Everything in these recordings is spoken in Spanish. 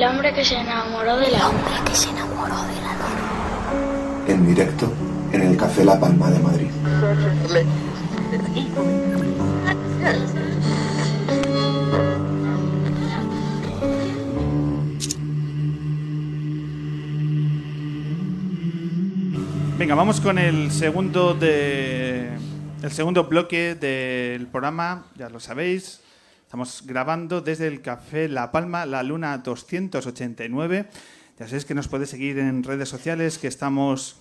El hombre que se enamoró de la luna. que se enamoró de la luna. En directo en el Café La Palma de Madrid. Venga, vamos con el segundo de el segundo bloque del programa, ya lo sabéis. Estamos grabando desde el Café La Palma, la Luna 289. Ya sabéis que nos podéis seguir en redes sociales, que estamos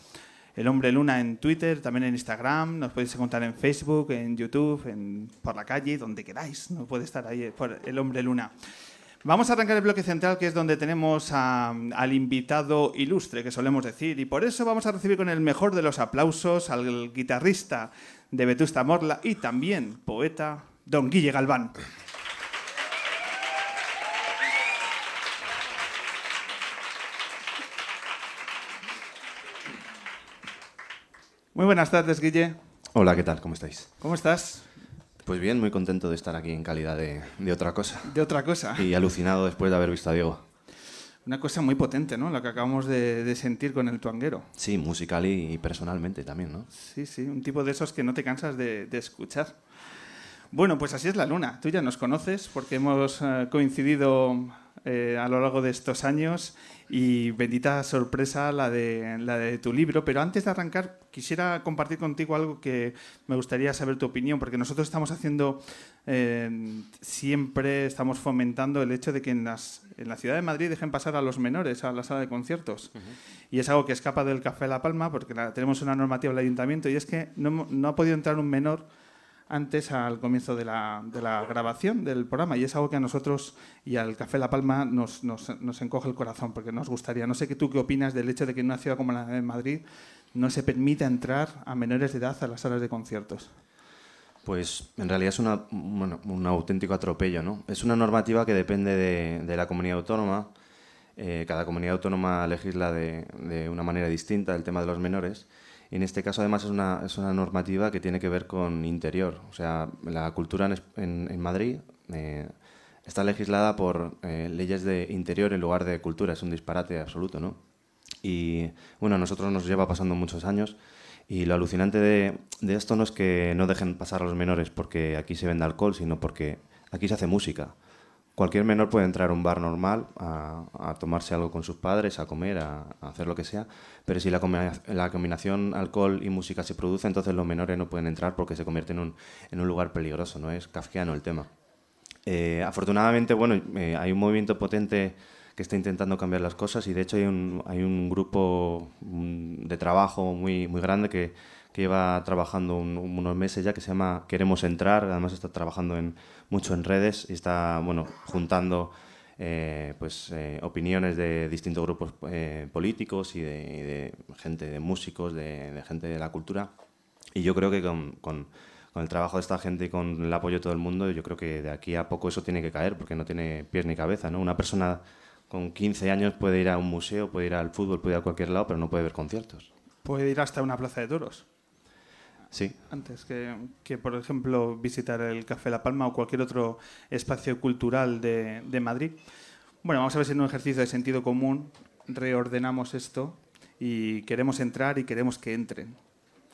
El Hombre Luna en Twitter, también en Instagram, nos podéis encontrar en Facebook, en YouTube, en, por la calle, donde queráis. No puede estar ahí por El Hombre Luna. Vamos a arrancar el bloque central, que es donde tenemos a- al invitado ilustre, que solemos decir, y por eso vamos a recibir con el mejor de los aplausos al guitarrista de Vetusta Morla y también poeta, don Guille Galván. Muy buenas tardes, Guille. Hola, ¿qué tal? ¿Cómo estáis? ¿Cómo estás? Pues bien, muy contento de estar aquí en calidad de, de otra cosa. De otra cosa. Y alucinado después de haber visto a Diego. Una cosa muy potente, ¿no? La que acabamos de, de sentir con el tuanguero. Sí, musical y, personalmente también, ¿no? Sí, sí, un tipo de esos que no te cansas de, de escuchar. Bueno, pues así es la luna. Tú ya nos conoces porque hemos eh, coincidido eh, a lo largo de estos años y bendita sorpresa la de, la de tu libro. Pero antes de arrancar, quisiera compartir contigo algo que me gustaría saber tu opinión, porque nosotros estamos haciendo, eh, siempre estamos fomentando el hecho de que en, las, en la ciudad de Madrid dejen pasar a los menores a la sala de conciertos. Y es algo que escapa del Café La Palma, porque la- tenemos una normativa del ayuntamiento y es que no, no ha podido entrar un menor antes al comienzo de la, de la grabación del programa y es algo que a nosotros y al Café La Palma nos, nos, nos encoge el corazón porque nos gustaría. No sé qué tú qué opinas del hecho de que en una ciudad como la de Madrid no se permita entrar a menores de edad a las salas de conciertos. Pues en realidad es una, un auténtico atropello, ¿no? Es una normativa que depende de, de la comunidad autónoma. Eh, cada comunidad autónoma legisla de, de una manera distinta el tema de los menores. En este caso, además, es una, es una normativa que tiene que ver con interior. O sea, la cultura en, en- en Madrid eh, está legislada por eh, leyes de interior en lugar de cultura. Es un disparate absoluto, ¿no? Y bueno, a nosotros nos lleva pasando muchos años. Y lo alucinante de, de esto no es que no dejen pasar a los menores porque aquí se vende alcohol, sino porque aquí se hace música. Cualquier menor puede entrar a un bar normal a, a tomarse algo con sus padres, a comer, a, a hacer lo que sea, pero si la, la combinación alcohol y música se produce, entonces los menores no pueden entrar porque se convierte en un, en un lugar peligroso, ¿no? Es kafkiano el tema. Eh, afortunadamente, bueno, eh, hay un movimiento potente que está intentando cambiar las cosas y de hecho hay un, hay un grupo mm, de trabajo muy, muy grande que, que lleva trabajando un- unos meses ya que se llama Queremos Entrar, además está trabajando en, mucho en redes y está bueno, juntando eh, pues, eh, opiniones de distintos grupos eh, políticos y de, y de gente, de músicos, de, de gente de la cultura. Y yo creo que con, con- con el trabajo de esta gente y con el apoyo de todo el mundo, yo creo que de aquí a poco eso tiene que caer, porque no tiene pies ni cabeza. ¿no? Una persona con 15 años puede ir a un museo, puede ir al fútbol, puede ir a cualquier lado, pero no puede ver conciertos. Puede ir hasta una plaza de toros. Sí, Antes que, que, por ejemplo, visitar el Café La Palma o cualquier otro espacio cultural de, de Madrid. Bueno, vamos a ver si en un ejercicio de sentido común reordenamos esto y queremos entrar y queremos que entren,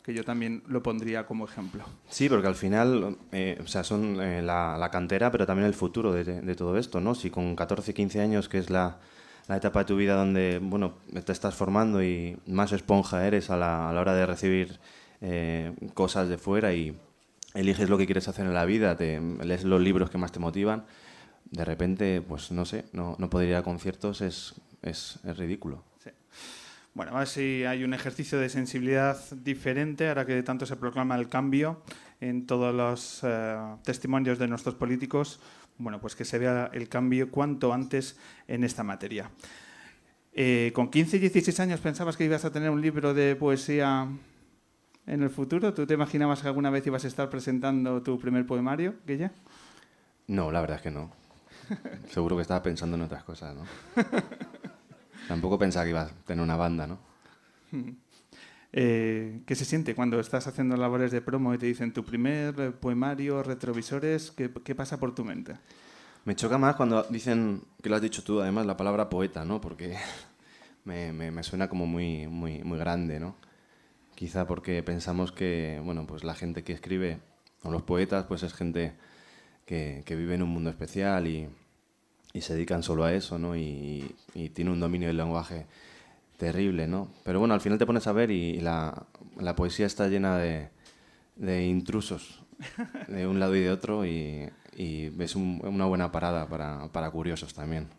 que yo también lo pondría como ejemplo. Sí, porque al final, eh, o sea, son eh, la, la cantera, pero también el futuro de, de todo esto, ¿no? Si con 14, 15 años, que es la, la etapa de tu vida donde, bueno, te estás formando y más esponja eres a la, a la hora de recibir eh, cosas de fuera y eliges lo que quieres hacer en la vida, lees los libros que más te motivan, de repente, pues no sé, no, no poder ir a conciertos es, es, es ridículo. Bueno, a ver si hay un ejercicio de sensibilidad diferente ahora que tanto se proclama el cambio en todos los eh, testimonios de nuestros políticos. Bueno, pues que se vea el cambio cuanto antes en esta materia. Eh, ¿Con 15 y 16 años pensabas que ibas a tener un libro de poesía en el futuro? ¿Tú te imaginabas que alguna vez ibas a estar presentando tu primer poemario, Guille? No, la verdad es que no. Seguro que estaba pensando en otras cosas, ¿no? Tampoco pensaba que iba a tener una banda, ¿no? Eh, ¿Qué se siente cuando estás haciendo labores de promo y te dicen tu primer poemario, retrovisores? ¿Qué, qué pasa por tu mente? Me choca más cuando dicen, que lo has dicho tú, además, la palabra poeta, ¿no? Porque me, me, me suena como muy, muy, muy grande, ¿no? Quizá porque pensamos que, bueno, pues la gente que escribe, o los poetas, pues es gente que, vive en un mundo especial y, y se dedican solo a eso, ¿no? Y, tiene un dominio del lenguaje terrible, ¿no? Pero bueno, al final te pones a ver y, la, poesía está llena de, intrusos de un lado y de otro y, es un, una buena parada para, para curiosos también.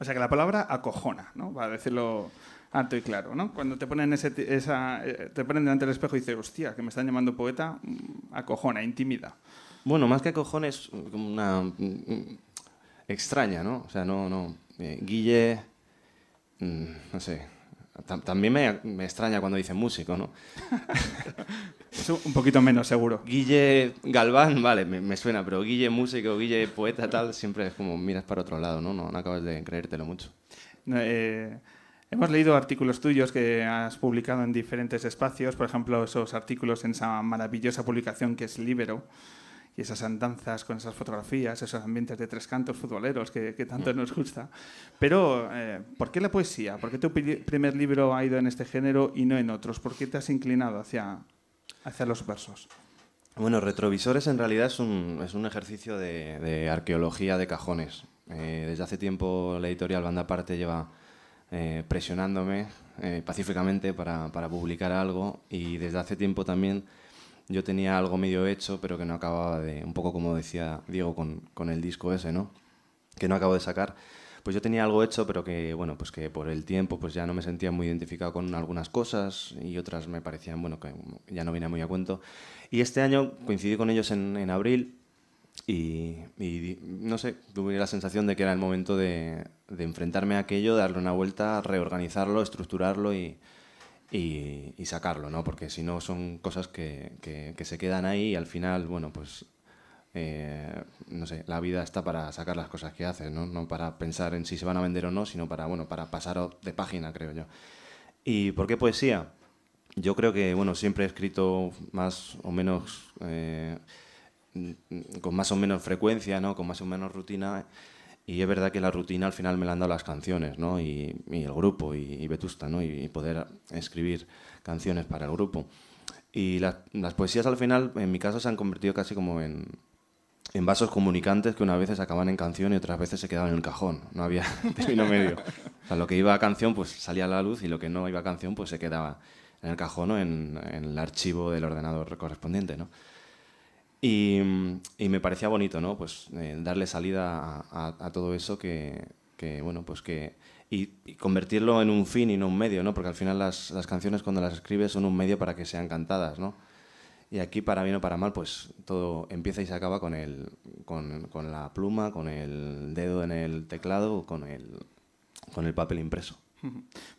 O sea que la palabra acojona, ¿no? Para decirlo alto y claro, ¿no? Cuando te ponen, ese, esa, eh, te ponen delante del espejo y dices, hostia, que me están llamando poeta, mm, acojona, intimida. Bueno, más que acojona es como una mm, extraña, ¿no? O sea, no, no. Eh, Guille, mm, no sé. También me, me, extraña cuando dicen músico, ¿no? es un poquito menos seguro. Guille Galván, vale, me, me, suena, pero Guille músico, Guille poeta, tal, siempre es como miras para otro lado, ¿no? No, no acabas de creértelo mucho. Eh, Hemos leído artículos tuyos que has publicado en diferentes espacios, por ejemplo, esos artículos en esa maravillosa publicación que es Libero, y esas andanzas con esas fotografías, esos ambientes de tres cantos futboleros que, que tanto nos gusta. Pero, eh, ¿por qué la poesía? ¿Por qué tu primer libro ha ido en este género y no en otros? ¿Por qué te has inclinado hacia, hacia los versos? Bueno, Retrovisores en realidad es un, es un ejercicio de, de, arqueología de cajones. Eh, desde hace tiempo la editorial Banda Parte lleva eh, presionándome eh, pacíficamente para, para, publicar algo y desde hace tiempo también yo tenía algo medio hecho pero que no acababa de, un poco como decía Diego con, con el disco ese, ¿no? que no acabo de sacar. Pues yo tenía algo hecho, pero que bueno, pues que por el tiempo pues ya no me sentía muy identificado con algunas cosas y otras me parecían bueno que ya no venía muy a cuento. Y este año coincidí con ellos en, en abril y, y, no sé, tuve la sensación de que era el momento de, de enfrentarme a aquello, darle una vuelta, reorganizarlo, estructurarlo y, y, sacarlo, ¿no? Porque si no son cosas que, que, que, se quedan ahí y al final, bueno, pues, eh, no sé, la vida está para sacar las cosas que haces, ¿no? No para pensar en si se van a vender o no, sino para, bueno, para pasar de página, creo yo. ¿Y por qué poesía? Yo creo que, bueno, siempre he escrito más o menos... Eh, con más o menos frecuencia, ¿no? con más o menos rutina. Y es verdad que la rutina al final me la han dado las canciones, ¿no? Y, y el grupo, y, Vetusta, ¿no? Y, y, poder escribir canciones para el grupo. Y las, las, poesías al final, en mi caso, se han convertido casi como en, en vasos comunicantes que unas veces acaban en canción y otras veces se quedaban en el cajón. No había término medio. O sea, lo que iba a canción, pues salía a la luz y lo que no iba a canción, pues se quedaba en el cajón o en, en el archivo del ordenador correspondiente, ¿no? Y, y, me parecía bonito, ¿no? Pues eh, darle salida a, a, a, todo eso que, que bueno, pues que... Y, y, convertirlo en un fin y no un medio, ¿no? Porque al final las, las, canciones cuando las escribes son un medio para que sean cantadas, ¿no? Y aquí, para bien o para mal, pues todo empieza y se acaba con, el, con, con la pluma, con el dedo en el teclado, con el, con el papel impreso.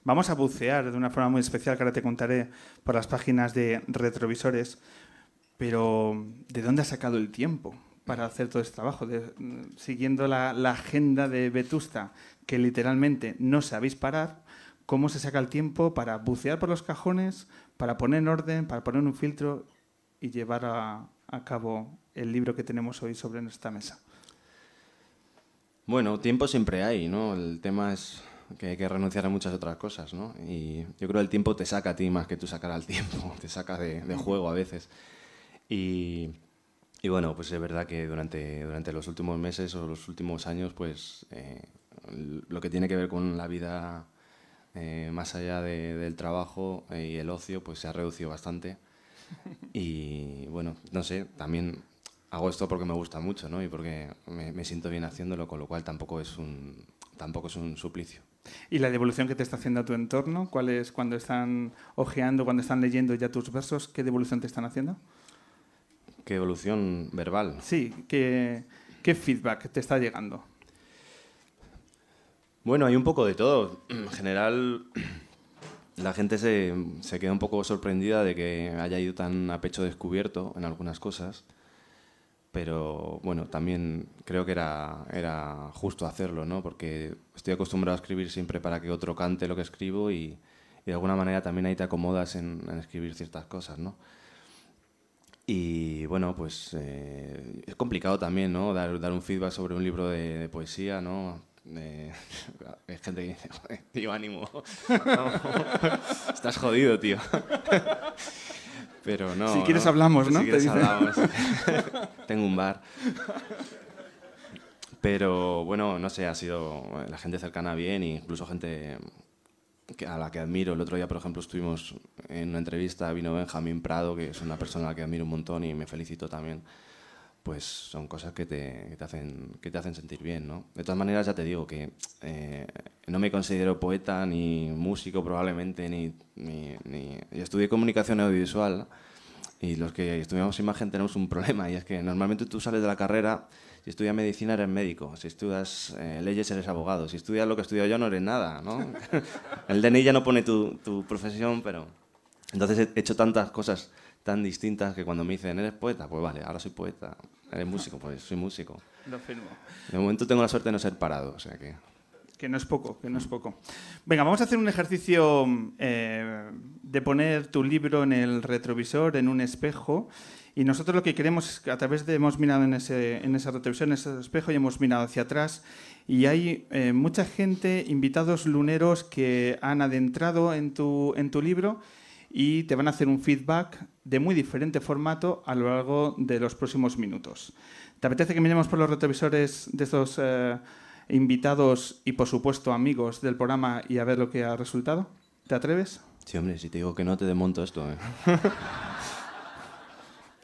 Vamos a bucear de una forma muy especial que ahora te contaré por las páginas de retrovisores pero, ¿de dónde ha sacado el tiempo para hacer todo este trabajo? De, siguiendo la, la, agenda de Vetusta, que literalmente no sabéis parar, ¿cómo se saca el tiempo para bucear por los cajones, para poner en orden, para poner un filtro y llevar a, a cabo el libro que tenemos hoy sobre nuestra mesa? Bueno, tiempo siempre hay, ¿no? El tema es que hay que renunciar a muchas otras cosas, ¿no? Y yo creo que el tiempo te saca a ti más que tú sacar al tiempo, te saca de, de juego a veces. Y, y, bueno, pues es verdad que durante, durante los últimos meses o los últimos años, pues eh, lo que tiene que ver con la vida eh, más allá de, del trabajo y el ocio, pues se ha reducido bastante. Y bueno, no sé, también hago esto porque me gusta mucho, ¿no? Y porque me, me siento bien haciéndolo, con lo cual tampoco es un, tampoco es un suplicio. ¿Y la devolución que te está haciendo a tu entorno? ¿Cuál es cuando están ojeando, cuando están leyendo ya tus versos? ¿Qué devolución te están haciendo? ¿Qué evolución verbal? Sí, ¿qué, ¿qué feedback te está llegando? Bueno, hay un poco de todo. En general, la gente se, se queda un poco sorprendida de que haya ido tan a pecho descubierto en algunas cosas. Pero bueno, también creo que era, era justo hacerlo, ¿no? Porque estoy acostumbrado a escribir siempre para que otro cante lo que escribo y, y de alguna manera también ahí te acomodas en, en escribir ciertas cosas, ¿no? Y bueno, pues eh, es complicado también, ¿no? Dar, dar un feedback sobre un libro de, de poesía, ¿no? Eh, hay gente que dice, "Joder, tío, ánimo. No, estás jodido, tío. Pero no. Si quieres hablamos, ¿no? Si quieres hablamos. Tengo un bar. Pero bueno, no sé, ha sido la gente cercana bien, incluso gente a la que admiro. El otro día, por ejemplo, estuvimos en una entrevista, vino Benjamín Prado, que es una persona a la que admiro un montón y me felicito también. Pues son cosas que te, que te hacen, que te hacen sentir bien, ¿no? De todas maneras, ya te digo que eh, no me considero poeta ni músico probablemente, ni, ni, ni- y estudié comunicación audiovisual y los que estudiamos imagen tenemos un problema y es que normalmente tú sales de la carrera, si estudias medicina eres médico, si estudias eh, leyes eres abogado, si estudias lo que he estudiado yo no eres nada, ¿no? El DNI ya no pone tu, tu profesión, pero... Entonces he hecho tantas cosas tan distintas que cuando me dicen, ¿eres poeta? Pues vale, ahora soy poeta. ¿Eres músico? Pues soy músico. Lo firmo. De momento tengo la suerte de no ser parado, o sea que... Que no es poco, que no es poco. Venga, vamos a hacer un ejercicio eh, de poner tu libro en el retrovisor, en un espejo. Y nosotros lo que queremos es que a través de hemos mirado en ese, en ese retrovisor, en ese espejo, y hemos mirado hacia atrás. Y hay eh, mucha gente, invitados luneros, que han adentrado en tu, en tu libro y te van a hacer un feedback de muy diferente formato a lo largo de los próximos minutos. ¿Te apetece que miremos por los retrovisores de estos eh, invitados y, por supuesto, amigos del programa y a ver lo que ha resultado? ¿Te atreves? Sí, hombre, si te digo que no te desmonto esto, ¿eh?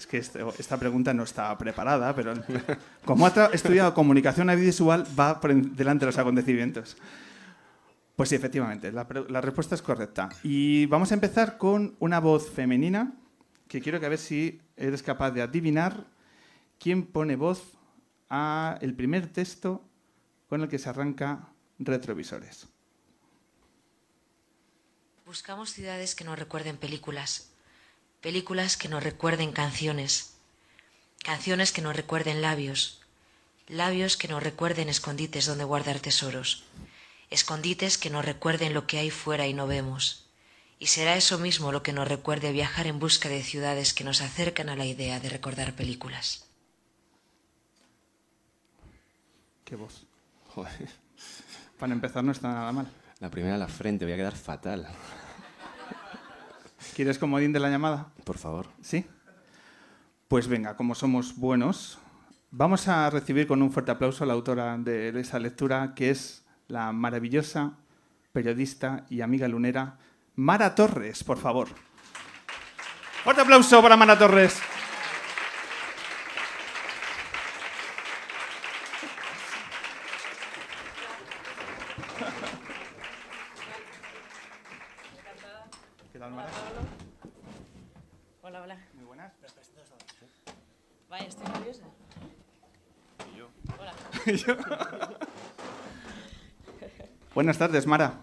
Que este- esta pregunta no estaba preparada, pero como ha estudiado comunicación audiovisual, va por delante de los acontecimientos. Pues sí, efectivamente, la respuesta es correcta. Y vamos a empezar con una voz femenina, que quiero que a ver si eres capaz de adivinar quién pone voz a el primer texto con el que se arranca retrovisores. Buscamos ciudades que nos recuerden películas, películas que nos recuerden canciones, canciones que nos recuerden labios, labios que nos recuerden escondites donde guardar tesoros, escondites que nos recuerden lo que hay fuera y no vemos. Y será eso mismo lo que nos recuerde viajar en busca de ciudades que nos acercan a la idea de recordar películas. ¿Qué voz? Joder, Para empezar no está nada mal. la primera a la frente, voy a quedar fatal. ¿Quieres comodín de la llamada? Por favor. ¿Sí? Pues venga, como somos buenos, vamos a recibir con un fuerte aplauso a la autora de esa lectura, que es la maravillosa periodista y amiga lunera Mara Torres, por favor. Fuerte aplauso para Mara Torres. Tal, Mara? Hola, hola. Muy buenas. Vaya, estoy nerviosa. Hola. Buenas tardes, Mara.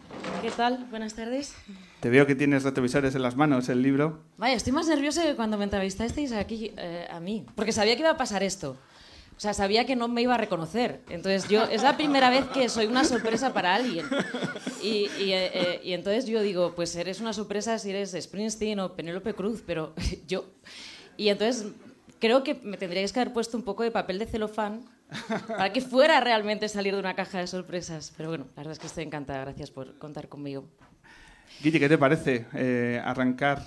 ¿Qué tal? Buenas tardes. Te veo que tienes retrovisores en las manos, el libro. Vaya, estoy más nerviosa que cuando me entrevistasteis aquí eh, a mí, porque sabía que iba a pasar esto. O sea, sabía que no me iba a reconocer. Entonces, yo es la primera vez que soy una sorpresa para alguien. Y, eh, eh, entonces yo digo, pues eres una sorpresa si eres Springsteen o Penélope Cruz, pero yo... Y entonces creo que me tendríais que haber puesto un poco de papel de celofán para que fuera realmente salir de una caja de sorpresas. Pero bueno, la verdad es que estoy encantada. Gracias por contar conmigo. Guille, ¿qué te parece eh, arrancar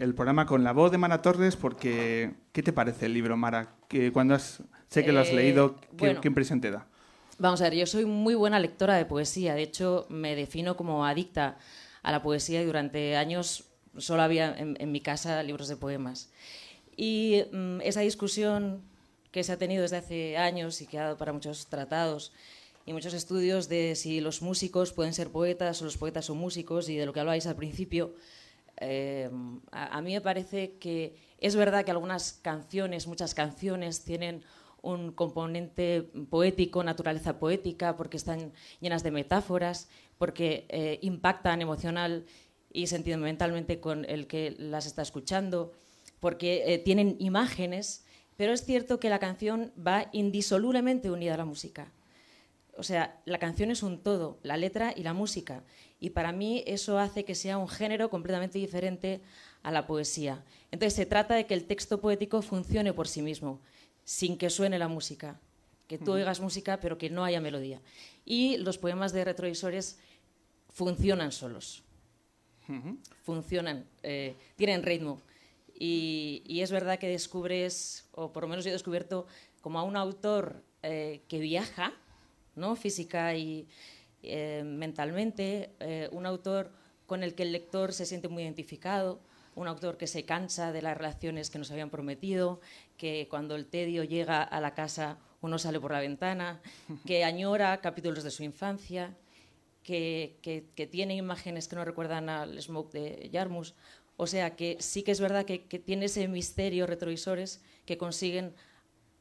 el programa con la voz de Mara Torres? Porque, ¿qué te parece el libro, Mara? Que cuando has, sé que lo has Eh, leído, ¿qué, bueno. qué impresión te da? Vamos a ver, yo soy muy buena lectora de poesía. De hecho, me defino como adicta a la poesía y durante años solo había en, en mi casa libros de poemas. Y mm, esa discusión que se ha tenido desde hace años y que ha dado para muchos tratados y muchos estudios de si los músicos pueden ser poetas o los poetas son músicos y de lo que hablabais al principio, a, a mí me parece que es verdad que algunas canciones, muchas canciones, tienen un componente poético, naturaleza poética, porque están llenas de metáforas, porque eh, impactan emocional y sentimentalmente con el que las está escuchando, porque eh, tienen imágenes, pero es cierto que la canción va indisolublemente unida a la música. O sea, la canción es un todo, la letra y la música. Y para mí eso hace que sea un género completamente diferente a la poesía. Entonces se trata de que el texto poético funcione por sí mismo, sin que suene la música, que tú oigas música pero que no haya melodía. Y los poemas de retrovisores funcionan solos, funcionan, eh, tienen ritmo. Y, es verdad que descubres, o por lo menos yo he descubierto, como a un autor eh, que viaja, ¿no? física y eh, mentalmente, un autor con el que el lector se siente muy identificado, un autor que se cansa de las relaciones que nos habían prometido, que cuando el tedio llega a la casa uno sale por la ventana, que añora capítulos de su infancia, que, tiene imágenes que no recuerdan al Smoke de Yarmus. O sea que sí que es verdad que, tiene ese misterio retrovisores que consiguen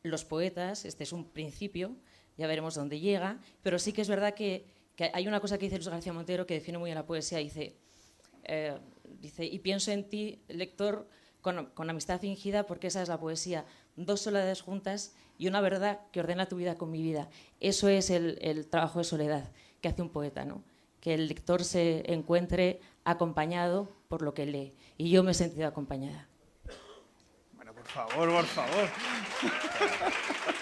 los poetas, este es un principio, ya veremos dónde llega, pero sí que es verdad que, hay una cosa que dice Luis García Montero que define muy bien la poesía, dice, eh, dice y pienso en ti, lector, con, con, amistad fingida, porque esa es la poesía, dos soledades juntas y una verdad que ordena tu vida con mi vida. Eso es el, trabajo de soledad que hace un poeta, ¿no? que el lector se encuentre acompañado por lo que lee. Y yo me he sentido acompañada. Bueno, por favor, por favor.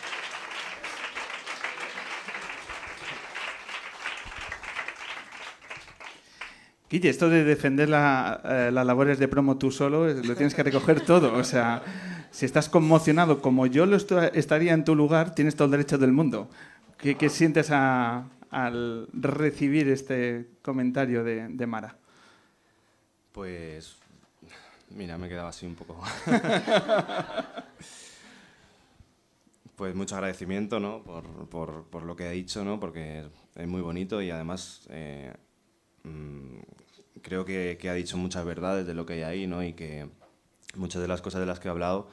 Guille, esto de defender eh, las labores de promo tú solo, lo tienes que recoger todo. O sea, si estás conmocionado como yo lo estaría en tu lugar, tienes todo el derecho del mundo. ¿Qué, sientes al recibir este comentario de, Mara? Pues, mira, me he quedado así un poco. pues mucho agradecimiento ¿no? por, por, lo que ha dicho, ¿no? porque es muy bonito y además eh, mm, creo que, que, ha dicho muchas verdades de lo que hay ahí ¿no? y que muchas de las cosas de las que he hablado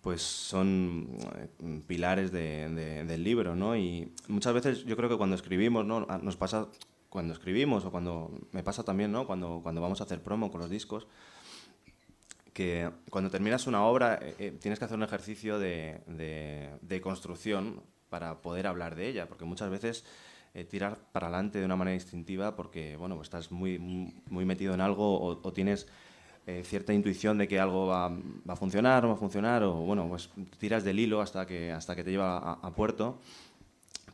pues son eh, pilares de, del libro, ¿no? Y muchas veces yo creo que cuando escribimos, ¿no? Ah, nos pasa cuando escribimos o cuando me pasa también, ¿no? Cuando, cuando vamos a hacer promo con los discos, que cuando terminas una obra eh, eh, tienes que hacer un ejercicio de, de, construcción para poder hablar de ella, porque muchas veces tirar para adelante de una manera instintiva porque, bueno, pues estás muy, muy metido en algo o, tienes eh, cierta intuición de que algo va, a funcionar o va a funcionar, o bueno, pues tiras del hilo hasta que, hasta que te lleva a, puerto,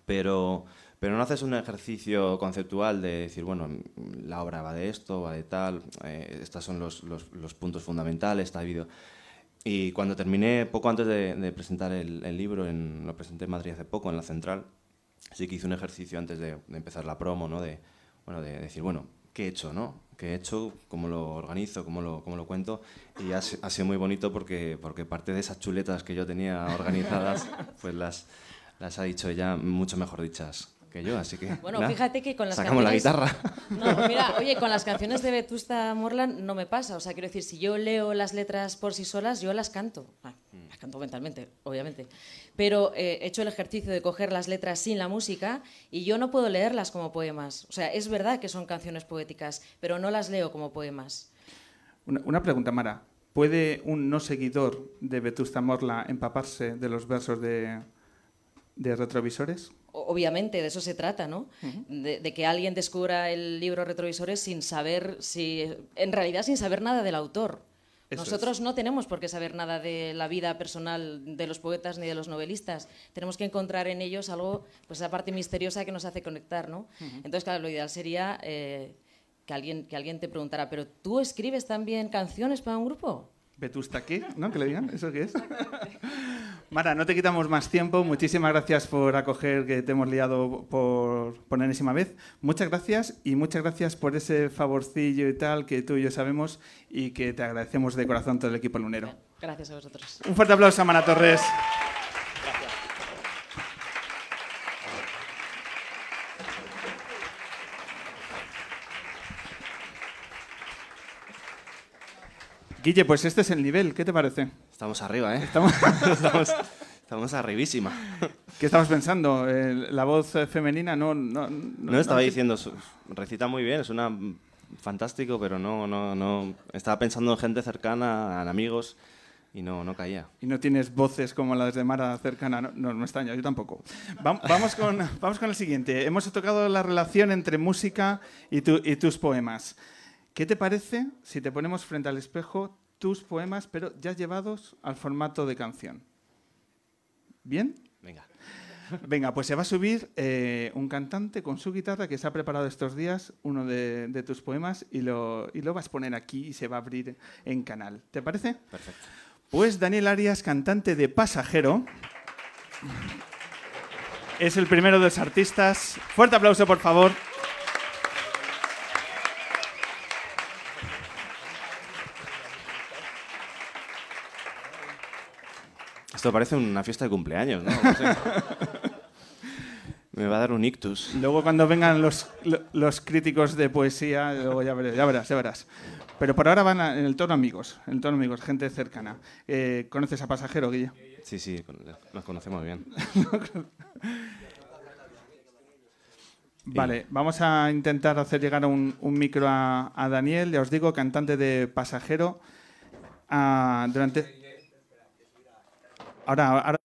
pero, pero no haces un ejercicio conceptual de decir, bueno, la obra va de esto, va de tal, eh, estos son los, los, puntos fundamentales, está. Y cuando terminé, poco antes de, presentar el, libro, lo presenté en Madrid hace poco, en la central, sí que hice un ejercicio antes de, de empezar la promo, ¿no? De, bueno, de decir, bueno, ¿qué he hecho, no? que he hecho, cómo lo organizo, cómo lo, cómo lo cuento. Y ha, ha, sido muy bonito porque, porque parte de esas chuletas que yo tenía organizadas, pues las, las ha dicho ella mucho mejor dichas que yo, así que... Bueno, fíjate que con las sacamos canciones... la guitarra. No, mira, oye, con las canciones de Vetusta Morland no me pasa. O sea, quiero decir, si yo leo las letras por sí solas, yo las canto. Ah, las canto mentalmente, obviamente. Pero eh, he hecho el ejercicio de coger las letras sin la música y yo no puedo leerlas como poemas. O sea, es verdad que son canciones poéticas, pero no las leo como poemas. Una, pregunta, Mara. ¿Puede un no seguidor de Vetusta Morla empaparse de los versos de, de retrovisores? Obviamente de eso se trata, ¿no? de, que alguien descubra el libro Retrovisores sin saber si, en realidad sin saber nada del autor. Nosotros no tenemos por qué saber nada de la vida personal de los poetas ni de los novelistas. Tenemos que encontrar en ellos algo, pues esa parte misteriosa que nos hace conectar, ¿no? Entonces, claro, lo ideal sería eh, que, alguien, que alguien te preguntara, ¿pero tú escribes también canciones para un grupo? ¿Vetusta qué? ¿No? ¿Que le digan? ¿Eso qué es? Mara, no te quitamos más tiempo. Muchísimas gracias por acoger que te hemos liado por, por enésima vez. Muchas gracias y muchas gracias por ese favorcillo y tal que tú y yo sabemos y que te agradecemos de corazón todo el equipo lunero. Gracias a vosotros. Un fuerte aplauso a Mara Torres. Guille, pues este es el nivel, ¿qué te parece? Estamos arriba, ¿eh? Estamos, estamos, arribísima. ¿Qué estabas pensando? ¿La voz femenina no...? No, no, estaba diciendo, recita muy bien, es una fantástico, pero no, no, no... Estaba pensando en gente cercana, en amigos, y no, no caía. Y no tienes voces como las de Mara cercana, no, no, no extraño, yo tampoco. vamos, con, vamos con el siguiente. Hemos tocado la relación entre música y, tu, y tus poemas. ¿Qué te parece si te ponemos frente al espejo tus poemas, pero ya llevados al formato de canción. ¿Bien? Venga. Venga, pues se va a subir eh, un cantante con su guitarra que se ha preparado estos días uno de, de tus poemas y lo, y lo vas a poner aquí y se va a abrir en canal. ¿Te parece? Perfecto. Pues Daniel Arias, cantante de Pasajero, es el primero de los artistas. Fuerte aplauso, por favor. Esto parece una fiesta de cumpleaños, ¿no? No sé. Me va a dar un ictus. Luego cuando vengan los, lo- los críticos de poesía, luego ya verás, ya verás, ya verás. Pero por ahora van a- en el tono amigos, en el tono amigos, gente cercana. Eh, ¿Conoces a Pasajero, Guille? Sí, sí, nos conocemos bien. Vale, vamos a intentar hacer llegar un, un micro a, a Daniel, ya os digo, cantante de Pasajero. Ah, durante... Ahora, ahora...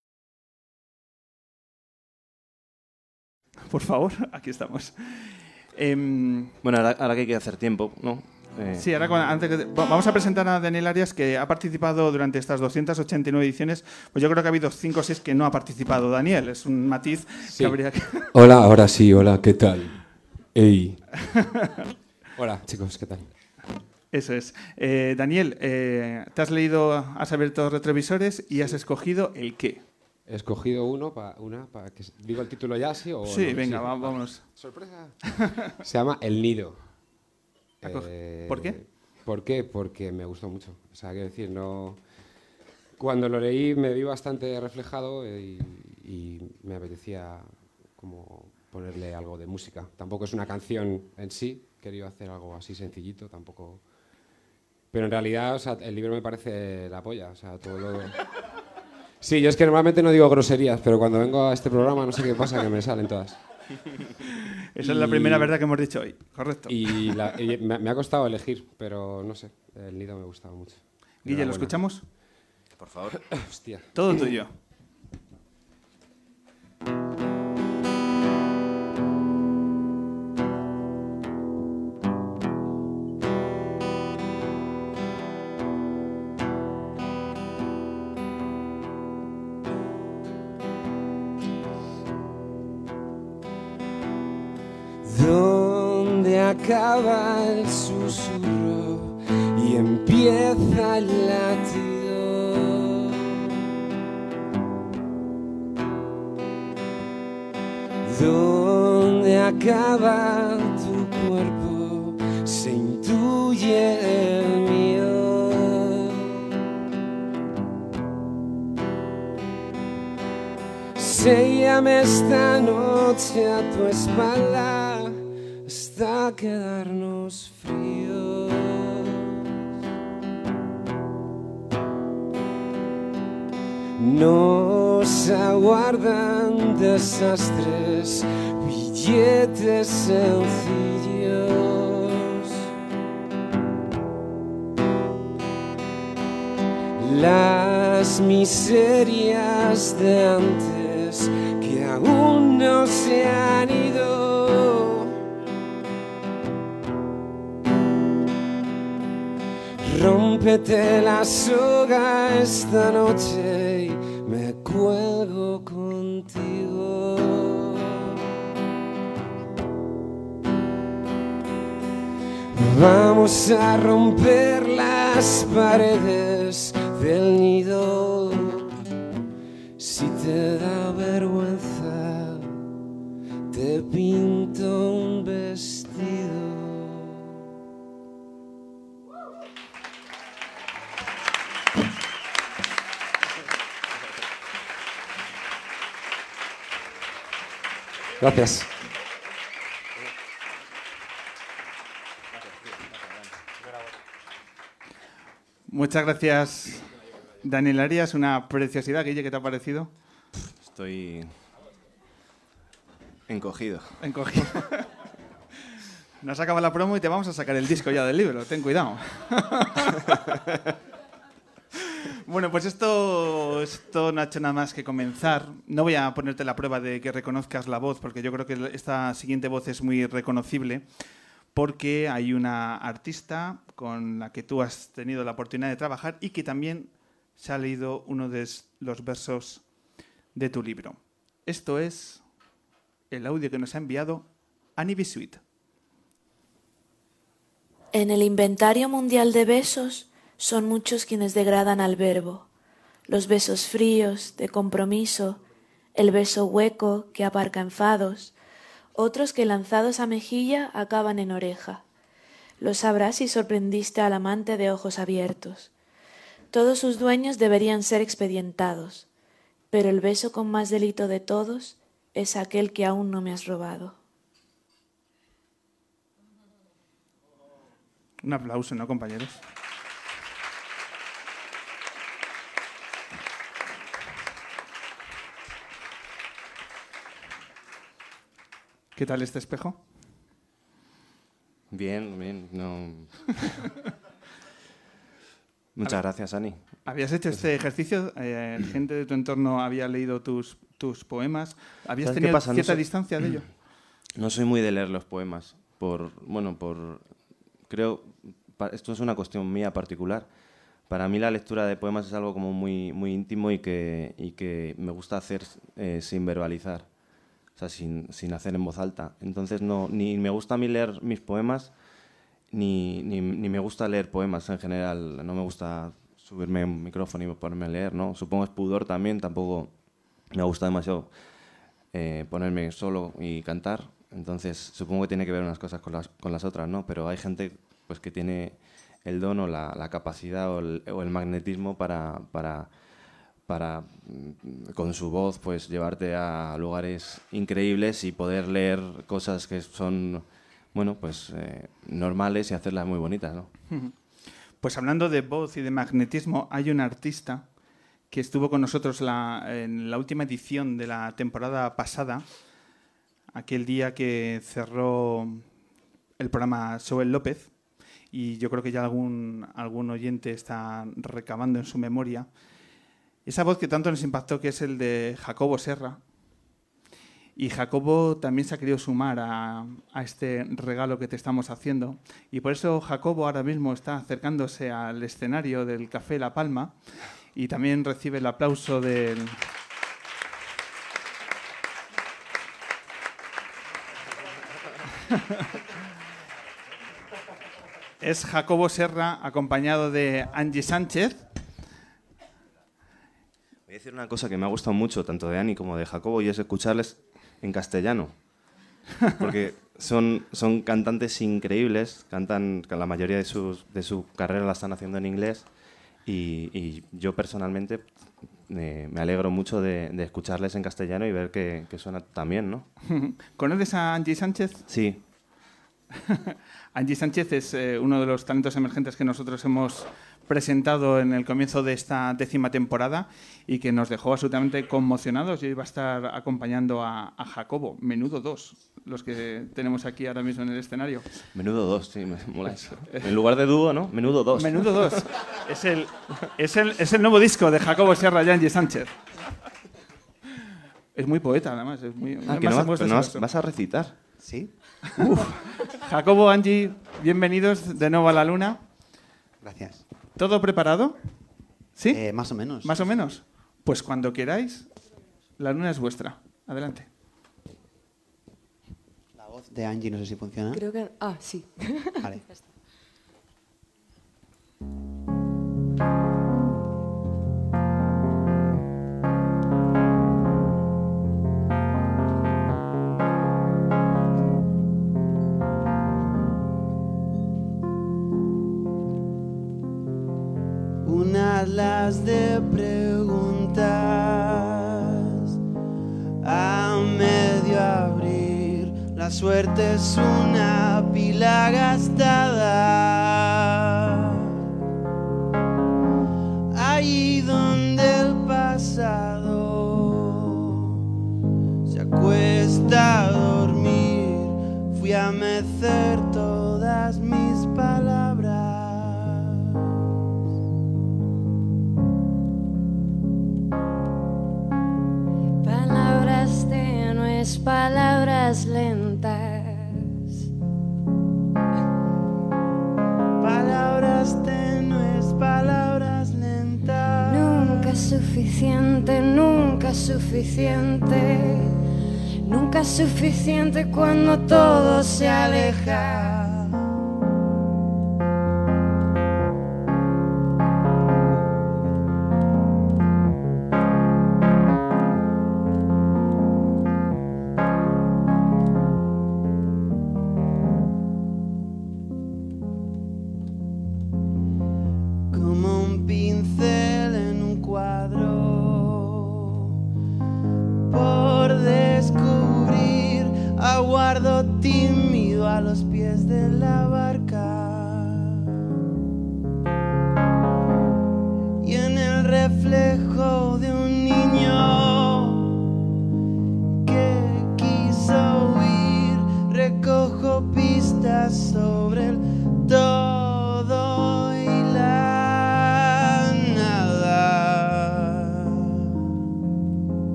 Por favor, aquí estamos. Em, Bueno, ahora, ahora que hay que hacer tiempo, ¿no? Eh, Sí, ahora cuando- antes que- va- vamos a presentar a Daniel Arias que ha participado durante estas 289 ediciones. Pues yo creo que ha habido 5 o 6 que no ha participado Daniel. Es un matiz Sí. que habría que... Hola, ahora sí, hola, ¿qué tal? Ey. Hola, chicos, ¿qué tal? Eso es. Eh, Daniel, eh, te has leído, has abierto retrovisores y has escogido el qué. He escogido uno para una para que digo el título ya, sí o Sí, no? venga, va- vámonos. Sorpresa. Se llama El Nido. Eh, ¿Por qué? ¿Por qué? Porque me gustó mucho. O sea, quiero decir, no. Cuando lo leí me vi bastante reflejado y, y me apetecía como ponerle algo de música. Tampoco es una canción en sí, quería hacer algo así sencillito, tampoco. Pero en realidad, o sea, el libro me parece la polla. O sea, todo lo... Sí, yo es que normalmente no digo groserías, pero cuando vengo a este programa no sé qué pasa, que me salen todas. Esa es la primera verdad que hemos dicho hoy. Correcto. Y, la- y me, me ha costado elegir, pero no sé, el nido me gustaba mucho. Guille, ¿lo escuchamos? Por favor. Hostia. Todo tuyo. acaba tu cuerpo se intuye el mío. Séllame esta noche a tu espalda hasta quedarnos fríos. Nos aguardan desastres, Las miserias de antes que aún no se han ido. Rómpete la soga esta noche y me cuelgo contigo. Vamos a romper las paredes del nido. Si te da vergüenza, te pinto un vestido. Gracias. Muchas gracias, Daniel Arias. Una preciosidad, Guille, ¿qué te ha parecido? Estoy encogido. Encogido. Nos acaba la promo y te vamos a sacar el disco ya del libro, ten cuidado. bueno, pues esto, esto no ha hecho nada más que comenzar. No voy a ponerte la prueba de que reconozcas la voz, porque yo creo que esta siguiente voz es muy reconocible. porque hay una artista con la que tú has tenido la oportunidad de trabajar y que también se ha leído uno de los versos de tu libro. Esto es el audio que nos ha enviado Annie Bisuit. En el inventario mundial de besos son muchos quienes degradan al verbo. Los besos fríos, de compromiso, el beso hueco que aparca enfados, otros que lanzados a mejilla acaban en oreja. Lo sabrás si sorprendiste al amante de ojos abiertos. Todos sus dueños deberían ser expedientados, pero el beso con más delito de todos es aquel que aún no me has robado. Un aplauso, ¿no, compañeros? ¿Qué tal este espejo? Bien, bien. No... Muchas gracias, Ani. ¿Habías hecho este ejercicio? Eh, ¿Gente de tu entorno había leído tus, tus poemas? ¿Habías tenido cierta distancia de ello? No soy muy de leer los poemas. Por, bueno, por... Creo... Esto es una cuestión mía particular. Para mí la lectura de poemas es algo como muy, muy íntimo y que, y que me gusta hacer eh, sin verbalizar, o sea, sin, sin, hacer en voz alta. Entonces no, ni me gusta a mí leer mis poemas, ni, ni, ni, me gusta leer poemas en general. No me gusta subirme un micrófono y ponerme a leer, ¿no? Supongo es pudor también, tampoco me gusta demasiado eh, ponerme solo y cantar. Entonces supongo que tiene que ver unas cosas con las, con las otras, ¿no? Pero hay gente pues que tiene el don o la, la capacidad o el, o el, magnetismo para, para, para, mm, con su voz, pues llevarte a lugares increíbles y poder leer cosas que son, bueno, pues eh, normales y hacerlas muy bonitas, ¿no? Pues hablando de voz y de magnetismo, hay un artista que estuvo con nosotros en la última edición de la temporada pasada, aquel día que cerró el programa Joel López, y yo creo que ya algún, algún oyente está recabando en su memoria. Esa voz que tanto nos impactó, que es el de Jacobo Serra. Y Jacobo también se ha querido sumar a, a, este regalo que te estamos haciendo. Y por eso Jacobo ahora mismo está acercándose al escenario del Café La Palma y también recibe el aplauso del... es Jacobo Serra acompañado de Angie Sánchez. Voy a decir una cosa que me ha gustado mucho, tanto de Ani como de Jacobo, y es escucharles en castellano. Porque son, son cantantes increíbles, cantan, la mayoría de, sus, de su carrera la están haciendo en inglés, y, y yo personalmente eh, me alegro mucho de, de, escucharles en castellano y ver que, que suena también, ¿no? ¿Conoces a Angie Sánchez? Sí. Angie Sánchez es eh, uno de los talentos emergentes que nosotros hemos presentado en el comienzo de esta décima temporada y que nos dejó absolutamente conmocionados y hoy va a estar acompañando a, a Jacobo. Menudo dos, los que tenemos aquí ahora mismo en el escenario. Menudo dos, sí, me mola eso. En lugar de dúo, ¿no? Menudo dos. Menudo dos. es, el, es, el, es el nuevo disco de Jacobo Sierra y Angie Sánchez. Es muy poeta, además. Es muy, ah, que no, vas, no vas, vas a recitar. Sí. Uf. Jacobo, Angie, bienvenidos de nuevo a la Luna. Gracias. ¿Todo preparado? ¿Sí? Eh, más o menos. Más o menos. Pues cuando queráis, la Luna es vuestra. Adelante. La voz de Angie, no sé si funciona. Creo que... Ah, sí. Vale. las de preguntas a medio abrir. La suerte es una pila gastada. lentas, palabras tenues, palabras lentas. Nunca suficiente, nunca suficiente, nunca suficiente cuando todo se aleja.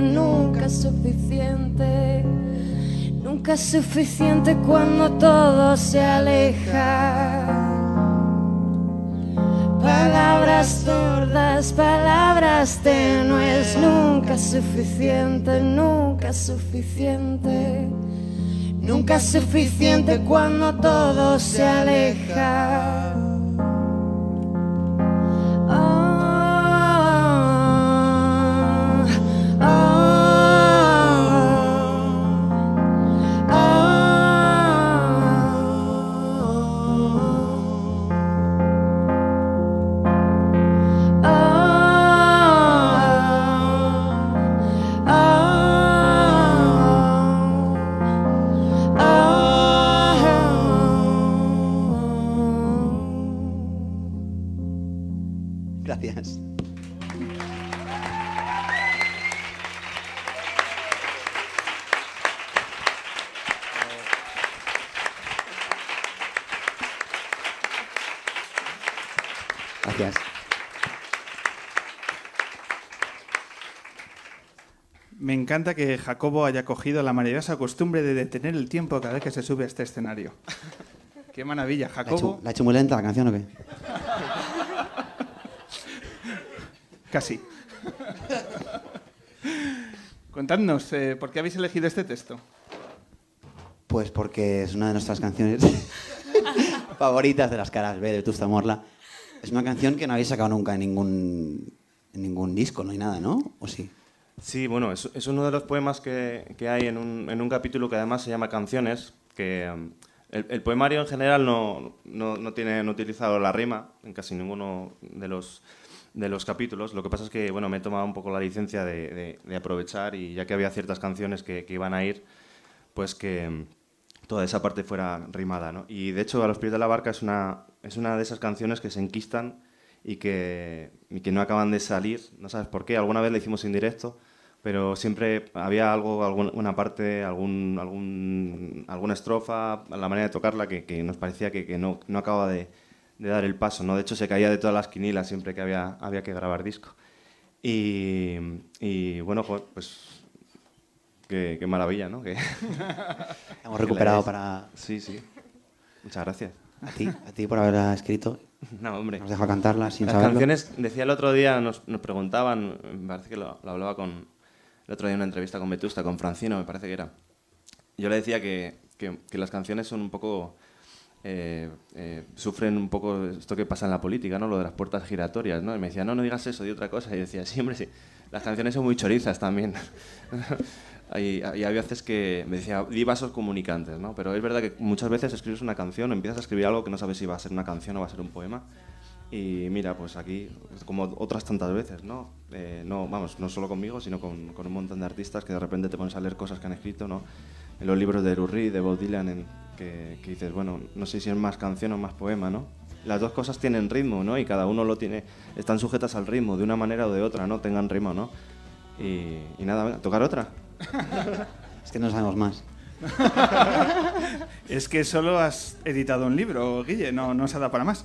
Nunca suficiente. Nunca es suficiente cuando todo se aleja. Palabras sordas, palabras tenues, nunca es suficiente, nunca es suficiente. Nunca es suficiente cuando todo se aleja. Encanta que Jacobo haya cogido la maravillosa costumbre de detener el tiempo cada vez que se sube a este escenario. Qué maravilla, ¿La ha, hecho, Jacobo. la ha hecho muy lenta la canción o qué? Casi. Contadnos, eh, ¿por qué habéis elegido este texto? Pues porque es una de nuestras canciones favoritas de las caras B de Tusta Morla. Es una canción que no habéis sacado nunca en ningún, en ningún disco, no hay nada, ¿no? ¿O sí? Sí, bueno, es, es uno de los poemas que, que hay en un, en un capítulo que además se llama Canciones, que um, el, el poemario en general no, no, no tiene utilizado la rima en casi ninguno de los, de los capítulos. Lo que pasa es que bueno, me he tomado un poco la licencia de, de- de aprovechar y ya que había ciertas canciones que, que iban a ir, pues que um, toda esa parte fuera rimada. ¿no? Y de hecho, A los pies de la barca es una, es una de esas canciones que se enquistan y que, y que no acaban de salir. No sabes por qué. Alguna vez la hicimos en directo, pero siempre había algo, alguna parte, algún, algún, alguna estrofa, la manera de tocarla que, que nos parecía que, que no, no acaba de, de dar el paso. ¿no? De hecho, se caía de todas las quinilas siempre que había, había que grabar disco. Y, y bueno, pues qué, qué maravilla, ¿no? Que, Hemos recuperado para Sí, sí. Muchas gracias. a ti, a ti por haberla escrito. No, hombre. Nos deja cantarla sin Las saberlo. canciones, decía el otro día, nos, nos preguntaban, me parece que lo, lo hablaba con, el otro día en una entrevista con Vetusta, con Francino, me parece que era. Yo le decía que, que- que las canciones son un poco, eh, eh, sufren un poco esto que pasa en la política, ¿no? Lo de las puertas giratorias, ¿no? Y me decía, no, no digas eso, di otra cosa. Y decía, sí, hombre, sí. Las canciones son muy chorizas también. y, y había veces que me decía, di vasos comunicantes, ¿no? Pero es verdad que muchas veces escribes una canción, empiezas a escribir algo que no sabes si va a ser una canción o va a ser un poema. Y mira, pues aquí, como otras tantas veces, ¿no? Eh, no vamos, no solo conmigo, sino con, con un montón de artistas que de repente te pones a leer cosas que han escrito, ¿no? En los libros de Rurri, de Bob Dylan, en, que, que dices, bueno, no sé si es más canción o más poema, ¿no? Las dos cosas tienen ritmo, ¿no? Y cada uno lo tiene, están sujetas al ritmo, de una manera o de otra, ¿no? Tengan ritmo, ¿no? Y, y nada, venga, tocar otra. Es que no sabemos más. Es que solo has editado un libro, Guille, no, no se ha dado para más.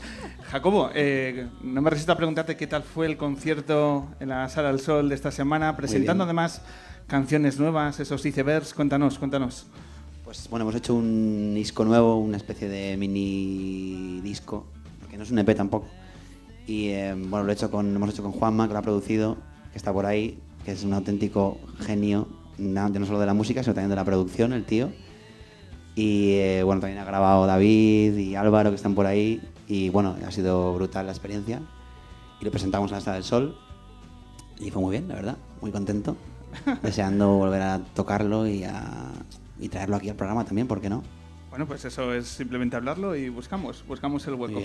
Jacobo, eh, no me resisto a preguntarte qué tal fue el concierto en la Sala del Sol de esta semana, presentando además canciones nuevas, esos icebergs. Cuéntanos, cuéntanos. Pues bueno, hemos hecho un disco nuevo, una especie de mini disco, porque no es un EP tampoco. Y eh, bueno, lo he hecho con, hemos hecho con Juanma, que lo ha producido, que está por ahí, que es un auténtico genio, na- no solo de la música, sino también de la producción, el tío. Y eh, bueno, también ha grabado David y Álvaro, que están por ahí. Y bueno, ha sido brutal la experiencia. Y lo presentamos en la Sala del Sol. Y fue muy bien, la verdad, muy contento. Deseando volver a tocarlo y, a, y traerlo aquí al programa también, ¿por qué no? Bueno, pues eso es simplemente hablarlo y buscamos, buscamos el hueco.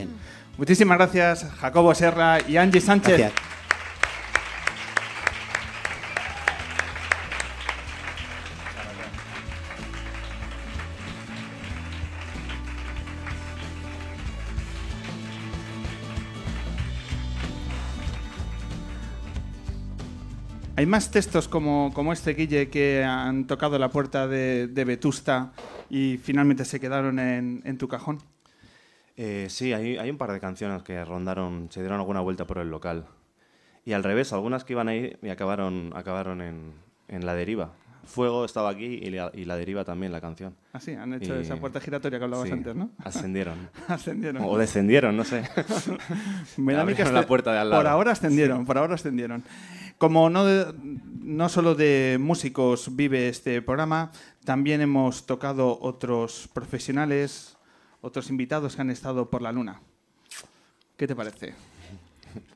Muchísimas gracias, Jacobo Serra y Angie Sánchez. Gracias. Hay más textos como, como este, Guille, que han tocado la puerta de, de Vetusta y finalmente se quedaron en, en tu cajón. Eh, sí, hay, hay un par de canciones que rondaron, se dieron alguna vuelta por el local. Y al revés, algunas que iban ahí y acabaron, acabaron en, en La Deriva. Fuego estaba aquí y la, y La Deriva también, la canción. Ah, sí, han hecho Y- esa puerta giratoria que hablabas sí, antes, ¿no? Ascendieron. Ascendieron. O descendieron, no sé. Me da la hasta- puerta de al Por lado. ahora ascendieron, por ahora ascendieron. Como no, de- no solo de músicos vive este programa, también hemos tocado otros profesionales, otros invitados que han estado por la luna. ¿Qué te parece?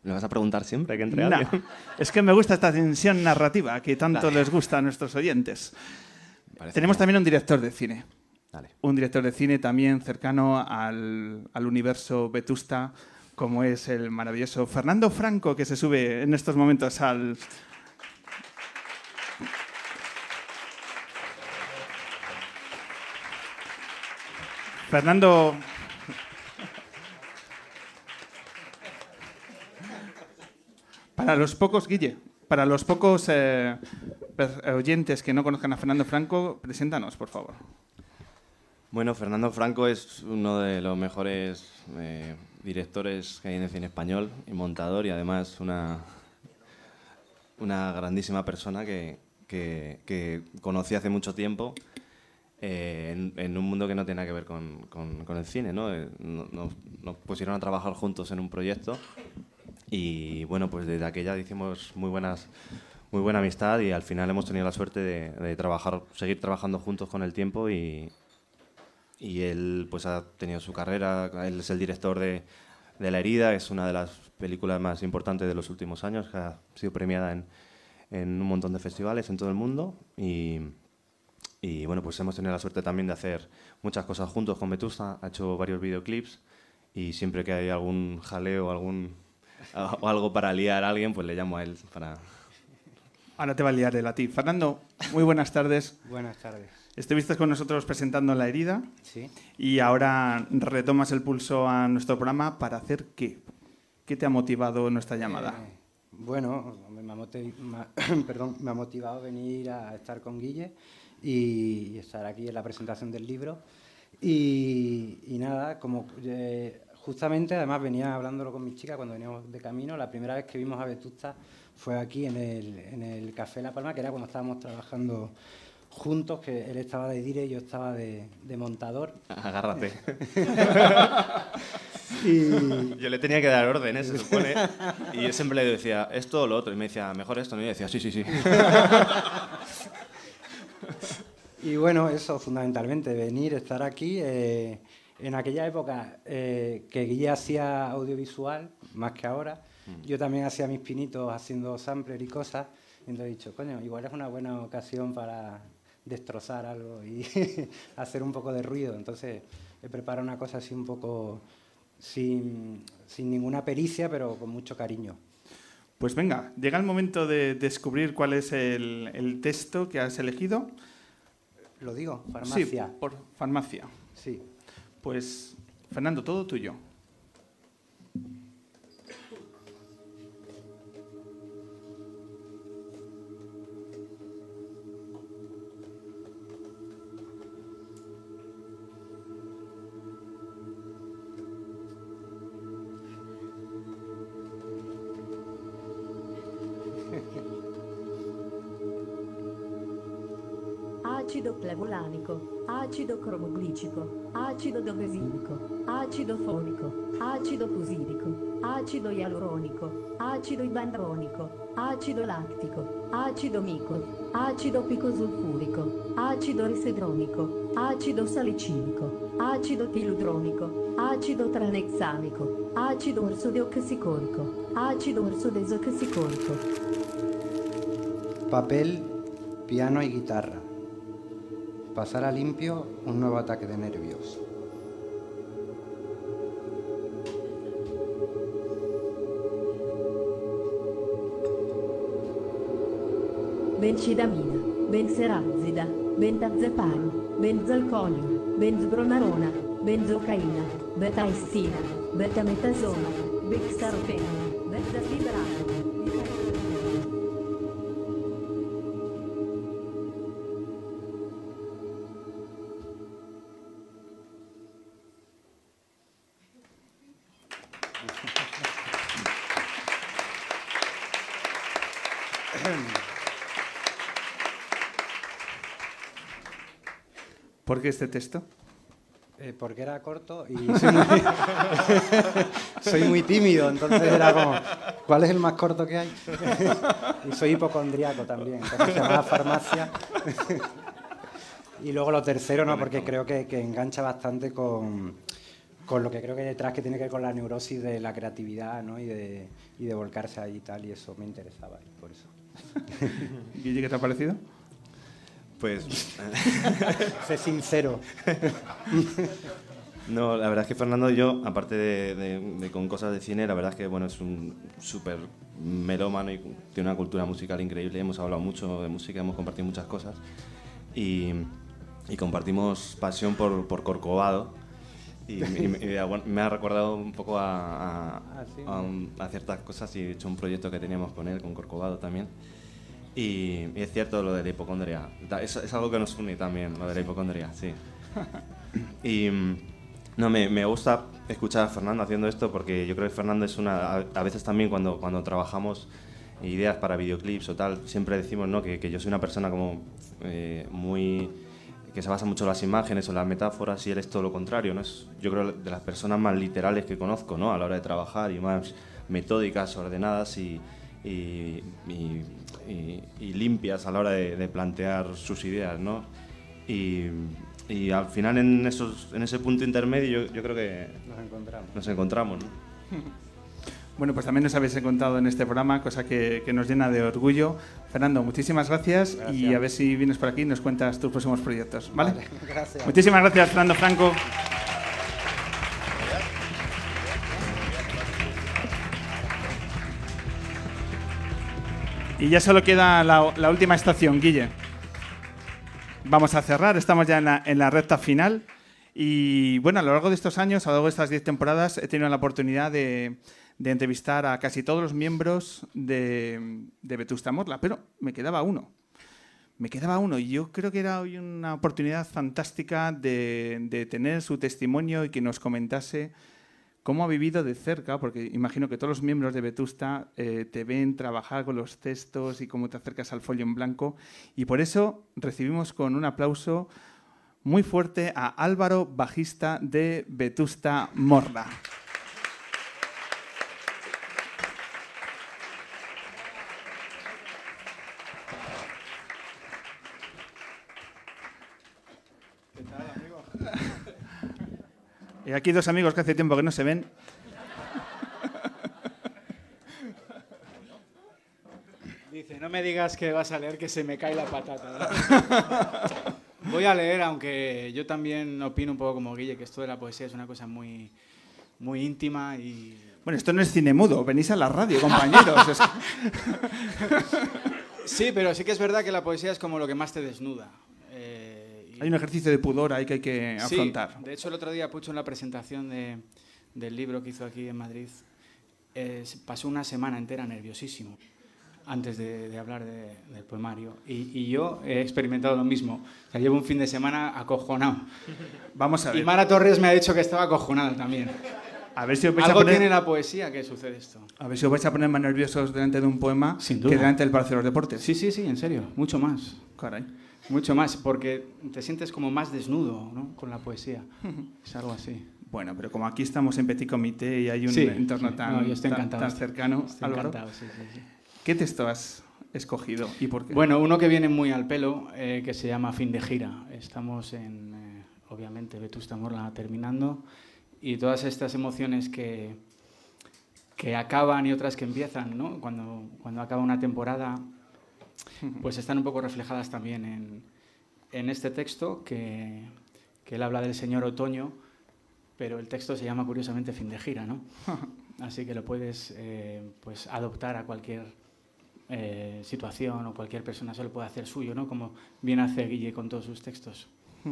¿Me vas a preguntar siempre que entre No, alguien? es que me gusta esta tensión narrativa que tanto Dale. les gusta a nuestros oyentes. Tenemos que- también un director de cine. Dale. Un director de cine también cercano al, al universo Vetusta, como es el maravilloso Fernando Franco, que se sube en estos momentos al... Fernando... Para los pocos, Guille, para los pocos eh, oyentes que no conozcan a Fernando Franco, preséntanos, por favor. Bueno, Fernando Franco es uno de los mejores eh, directores que hay en el cine español y montador y además una, una grandísima persona que, que- conocí hace mucho tiempo eh, en, un mundo que no tiene nada que ver con, con- el cine. ¿no? Eh, no- Nos, nos pusieron a trabajar juntos en un proyecto y bueno, pues desde aquella hicimos muy buenas muy buena amistad y al final hemos tenido la suerte de, de trabajar, seguir trabajando juntos con el tiempo y, y él pues ha tenido su carrera, él es el director de, de La herida, es una de las películas más importantes de los últimos años, que ha sido premiada en, en un montón de festivales en todo el mundo y, y bueno, pues hemos tenido la suerte también de hacer muchas cosas juntos con Vetusta, ha hecho varios videoclips y siempre que hay algún jaleo algún, o algo para liar a alguien, pues le llamo a él para... Ahora te va a liar el a ti. Fernando, muy buenas tardes. Buenas tardes. Estuviste con nosotros presentando La herida Sí. y ahora retomas el pulso a nuestro programa para hacer qué. ¿Qué te ha motivado nuestra llamada? Eh, bueno, me ha, motiv- ma- perdón, me ha motivado venir a estar con Guille y, estar aquí en la presentación del libro. Y, y nada, como eh, justamente, además venía hablándolo con mi chica cuando veníamos de camino, la primera vez que vimos a Vetusta fue aquí en el, en el Café La Palma, que era cuando estábamos trabajando juntos, que él estaba de dire y yo estaba de, de montador. Agárrate. Y- Yo le tenía que dar órdenes, se supone. Y yo siempre le decía, esto o lo otro. Y me decía, mejor esto. ¿no? Y yo decía, sí, sí, sí. Y bueno, eso fundamentalmente, venir, estar aquí. eh, en aquella época eh, que Guille hacía audiovisual, más que ahora, yo también hacía mis pinitos haciendo sampler y cosas. Y entonces he dicho, coño, igual es una buena ocasión para destrozar algo y hacer un poco de ruido. Entonces he preparado una cosa así un poco sin, sin ninguna pericia, pero con mucho cariño. Pues venga, llega el momento de descubrir cuál es el, el texto que has elegido. Lo digo, Sí, farmacia. por farmacia. Sí. Pues, Fernando, todo tuyo. Clevolanico, acido cromoglicico, acido dobesillico, acido folico, acido pusirico, acido ialuronico, acido ibandronico, acido lattico, acido mico, acido picosulfurico, acido risedronico, acido salicilico, acido tiludronico, acido tranexamico, acido orsodeoxicorico, acido orsodesoxicorico. Papel, piano y guitarra. Pasar a limpio un nuevo ataque de nervios. bencidamina, benserazida, bentazepam, benzalconio, benzbromarona, benzocaina, betaistina, betametasona, bexarfena, benzafibrata. ¿Por qué este texto? Eh, porque era corto y soy muy, soy muy tímido, entonces era como, ¿cuál es el más corto que hay? y soy hipocondriaco también, entonces se llama farmacia. y luego lo tercero, no, porque creo que, que engancha bastante con, con lo que creo que hay detrás, que tiene que ver con la neurosis de la creatividad ¿no? y, de, y de volcarse ahí y tal, y eso me interesaba, y por eso. Guille, ¿qué te ha parecido? Pues. sé sincero. no, la verdad es que Fernando, yo, aparte de, de- de con cosas de cine, la verdad es que bueno, es un súper melómano y tiene una cultura musical increíble. Hemos hablado mucho de música, hemos compartido muchas cosas. Y, y compartimos pasión por, por Corcovado. Y, y- y, me ha recordado un poco a, a- Ah, a a ciertas cosas y he hecho un proyecto que teníamos con él, con Corcovado también. Y, y es cierto lo de la hipocondria. Es, es algo que nos une también, lo de la hipocondria, sí. Y mm, no, me, me gusta escuchar a Fernando haciendo esto porque yo creo que Fernando es una. A, a veces también cuando, cuando trabajamos ideas para videoclips o tal, siempre decimos ¿no? que, que yo soy una persona como eh, muy. que se basa mucho en las imágenes o en las metáforas y él es todo lo contrario, ¿no? Es, yo creo de las personas más literales que conozco, ¿no? A la hora de trabajar y más metódicas, ordenadas y. y- y- y- y limpias a la hora de, de plantear sus ideas, ¿no? Y, y al final en, esos, en ese punto intermedio yo, yo creo que Nos encontramos. nos encontramos, ¿no? Bueno, pues también nos habéis encontrado en este programa, cosa que, que nos llena de orgullo. Fernando, muchísimas gracias, y Gracias. a ver si vienes por aquí y nos cuentas tus próximos proyectos, ¿vale? Vale, gracias. Muchísimas gracias, Fernando Franco. Y ya solo queda la, última estación, Guille. Vamos a cerrar, estamos ya en la, recta final. Y bueno, a lo largo de estos años, a lo largo de estas 10 temporadas, he tenido la oportunidad de, entrevistar a casi todos los miembros de, de Vetusta Morla, pero me quedaba uno. Me quedaba uno y yo creo que era hoy una oportunidad fantástica de tener su testimonio y que nos comentase cómo ha vivido de cerca, porque imagino que todos los miembros de Vetusta eh, te ven trabajar con los textos y cómo te acercas al folio en blanco. Y por eso recibimos con un aplauso muy fuerte a Álvaro, bajista de Vetusta Morla. Y aquí dos amigos que hace tiempo que no se ven. Dice, no me digas que vas a leer que se me cae la patata. Voy a leer, aunque yo también opino un poco como Guille, que esto de la poesía es una cosa muy, muy íntima y... Bueno, esto no es cine mudo, venís a la radio, compañeros. Es- Sí, pero sí que es verdad que la poesía es como lo que más te desnuda. Y- Hay un ejercicio de pudor ahí que hay que Sí, afrontar. de hecho, el otro día Pucho en la presentación de- del libro que hizo aquí en Madrid eh, pasó una semana entera nerviosísimo antes de, de hablar de- del poemario. Y, y yo he experimentado lo mismo. O sea, llevo un fin de semana acojonado. Vamos a Y ver. Mara Torres me ha dicho que estaba acojonada también. A ver si os vais Algo a poner... tiene la poesía que sucede esto. A ver si os vais a poner más nerviosos delante de un poema Sin que duda. delante del Palacio de los Deportes. Sí, sí, sí, en serio, mucho más. Caray. Mucho más, porque te sientes como más desnudo ¿no? con la poesía. Es algo así. Bueno, pero como aquí estamos en Petit Comité y hay un Sí, entorno tan, No, tan- tan cercano, Estoy Álvaro, sí, sí. ¿qué texto has escogido y por qué? Bueno, uno que viene muy al pelo, eh, que se llama Fin de gira. Estamos en, eh, obviamente, Vetusta Morla terminando y todas estas emociones que, que acaban y otras que empiezan, ¿no? Cuando, cuando acaba una temporada, pues están un poco reflejadas también en, en este texto que, que él habla del señor otoño, pero el texto se llama curiosamente Fin de gira, ¿no? Así que lo puedes eh, pues adoptar a cualquier eh, situación o cualquier persona se lo puede hacer suyo, ¿no? Como bien hace Guille con todos sus textos.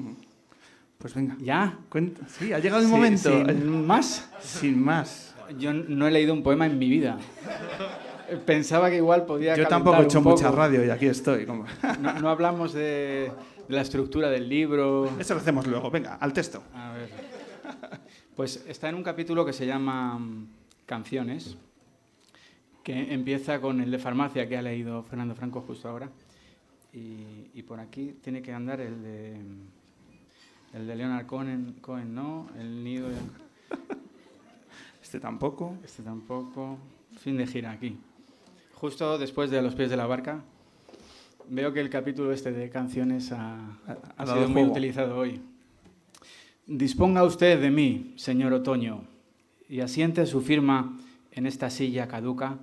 Pues venga. ¿Ya? Cuenta- Sí, ha llegado el Sí, momento. ¿Sin más? Sin más. Yo no he leído un poema en mi vida. Pensaba que igual podía Yo tampoco he hecho mucha radio y aquí estoy. como- No, no hablamos de, de la estructura del libro. Eso lo hacemos luego. Venga, al texto. A ver. Pues está en un capítulo que se llama mm, Canciones, que empieza con el de farmacia que ha leído Fernando Franco justo ahora. Y, y por aquí tiene que andar el de, el de Leonard Cohen, Cohen no, el nido de... Este tampoco. Este tampoco. Fin de gira aquí. Justo después de A los pies de la barca. Veo que el capítulo este de canciones ha, sido muy utilizado hoy. Disponga usted de mí, señor otoño, y asiente su firma en esta silla caduca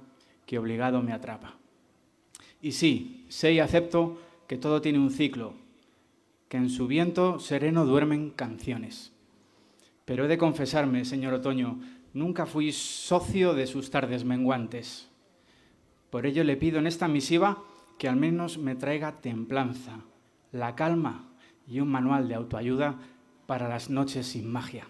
que obligado me atrapa. Y sí, sé y acepto que todo tiene un ciclo, que en su viento sereno duermen canciones. Pero he de confesarme, señor Otoño, nunca fui socio de sus tardes menguantes. Por ello le pido en esta misiva que al menos me traiga templanza, la calma y un manual de autoayuda para las noches sin magia.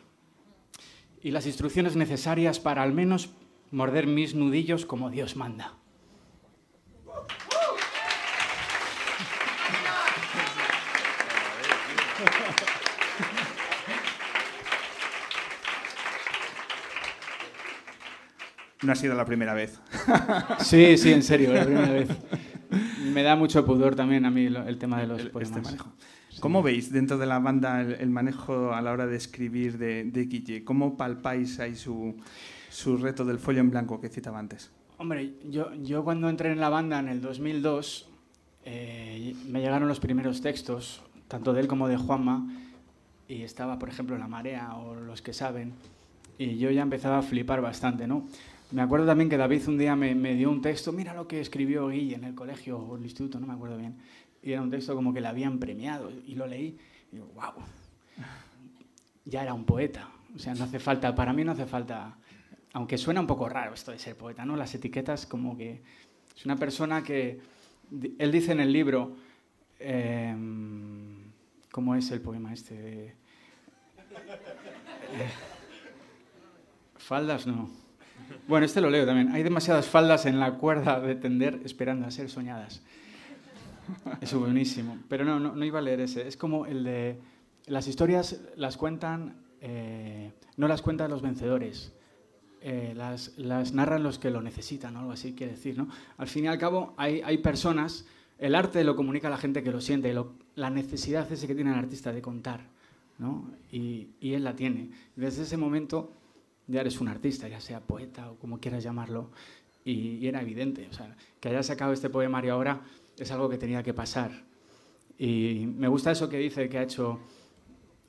Y las instrucciones necesarias para al menos morder mis nudillos como Dios manda. No ha sido la primera vez. Sí, sí, en serio, la primera vez. Me da mucho pudor también a mí el tema de los El- poemas. este manejo. ¿Cómo veis dentro de la banda el, el manejo a la hora de escribir de, de Guille? ¿Cómo palpáis ahí su, su reto del folio en blanco que citaba antes? Hombre, yo, yo cuando entré en la banda en el 2002, eh, me llegaron los primeros textos, tanto de él como de Juanma, y estaba, por ejemplo, La Marea o Los que saben, y yo ya empezaba a flipar bastante, ¿no? Me acuerdo también que David un día me, dio un texto, mira lo que escribió Guille en el colegio o el instituto, no me acuerdo bien, y era un texto como que le habían premiado, y lo leí, y digo, wow, ya era un poeta, o sea, no hace falta, para mí no hace falta aunque suena un poco raro esto de ser poeta, ¿no? Las etiquetas como que es una persona que él dice en el libro em, ¿cómo es el poema este? eh, faldas no. Bueno, este lo leo también. Hay demasiadas faldas en la cuerda de tender esperando a ser soñadas. Es buenísimo. Pero no, no, no iba a leer ese. Es como el de las historias las cuentan, eh, no las cuentan los vencedores, eh, las, las narran los que lo necesitan, o algo así quiere decir, ¿no? Al fin y al cabo, hay, hay personas, el arte lo comunica a la gente que lo siente, lo- la necesidad ese que tiene el artista de contar, ¿no? Y, y él la tiene. Desde ese momento ya eres un artista, ya sea poeta o como quieras llamarlo, y, era evidente, o sea, que haya sacado este poemario ahora es algo que tenía que pasar. Y me gusta eso que dice que ha hecho,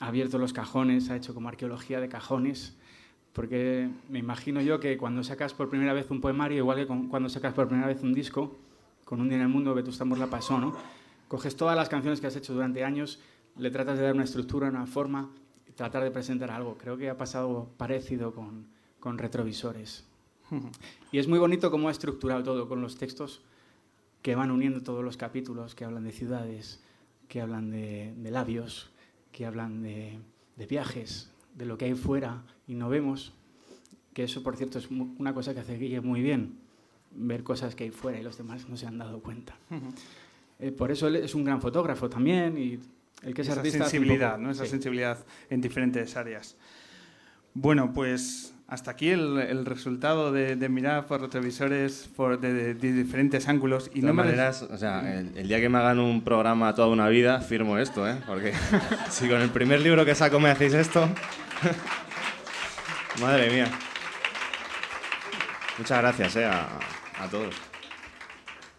ha abierto los cajones, ha hecho como arqueología de cajones, porque me imagino yo que cuando sacas por primera vez un poemario, igual que cuando sacas por primera vez un disco, con un día en el mundo, Vetusta Morla pasó, ¿no? Coges todas las canciones que has hecho durante años, le tratas de dar una estructura, una forma, tratar de presentar algo. Creo que ha pasado parecido con, con retrovisores. Y es muy bonito cómo ha estructurado todo con los textos que van uniendo todos los capítulos, que hablan de ciudades, que hablan de, de labios, que hablan de, de viajes, de lo que hay fuera y no vemos. Que eso, por cierto, es una cosa que hace Guille muy bien, ver cosas que hay fuera y los demás no se han dado cuenta. Eh, por eso él es un gran fotógrafo también y el que es Esa artista... sensibilidad, ¿no? Esa sí. sensibilidad en diferentes áreas. Bueno, pues hasta aquí el, el resultado de, de, mirar por retrovisores por de, de, diferentes ángulos. Y de no maneras, o sea, el, el, día que me hagan un programa toda una vida, firmo esto, ¿eh? Porque si con el primer libro que saco me hacéis esto... Madre mía. Muchas gracias, ¿eh? A, a todos.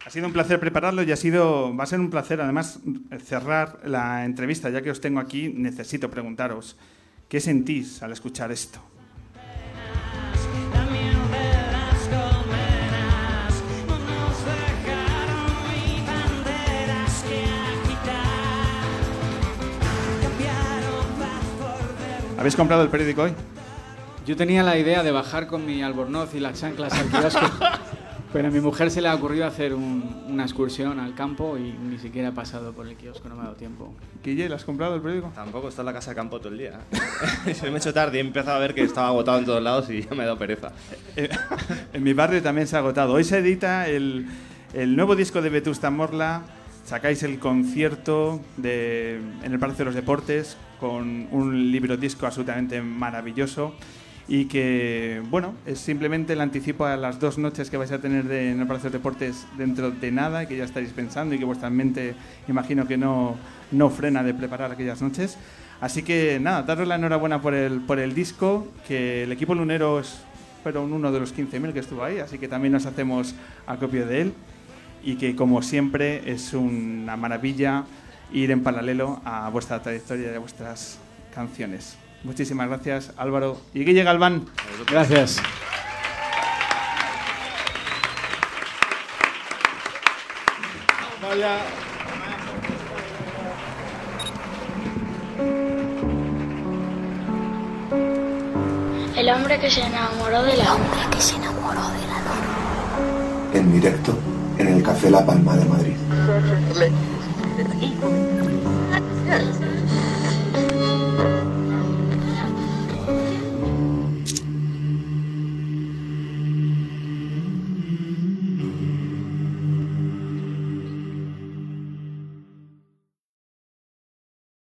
Ha sido un placer prepararlo y ha sido, va a ser un placer además cerrar la entrevista. Ya que os tengo aquí, necesito preguntaros, ¿qué sentís al escuchar esto? ¿Habéis comprado el periódico hoy? Yo tenía la idea de bajar con mi albornoz y las chanclas al kiosco, pero a mi mujer se le ha ocurrido hacer un, una excursión al campo y ni siquiera he pasado por el kiosco, no me ha dado tiempo. Guille, ¿lo has comprado el periódico? Tampoco, está en la casa de campo todo el día. Se me he hecho tarde y he empezado a ver que estaba agotado en todos lados y ya me he dado pereza. en mi barrio también se ha agotado. Hoy se edita el, el nuevo disco de Vetusta Morla, sacáis el concierto de, en el Palacio de los Deportes con un libro disco absolutamente maravilloso y que, bueno, es simplemente el anticipo a las dos noches que vais a tener de, en el Palacio de Deportes dentro de nada y que ya estáis pensando y que vuestra mente imagino que no, no frena de preparar aquellas noches. Así que nada, daros la enhorabuena por el, por el disco, que el equipo lunero es pero uno de los 15.000 que estuvo ahí, así que también nos hacemos acopio de él y que como siempre es una maravilla ir en paralelo a vuestra trayectoria y a vuestras canciones. Muchísimas gracias Álvaro y Guille Galván. Gracias. Vaya. El hombre que se enamoró de la hombre que se enamoró de la luna. En directo en el Café La Palma de Madrid.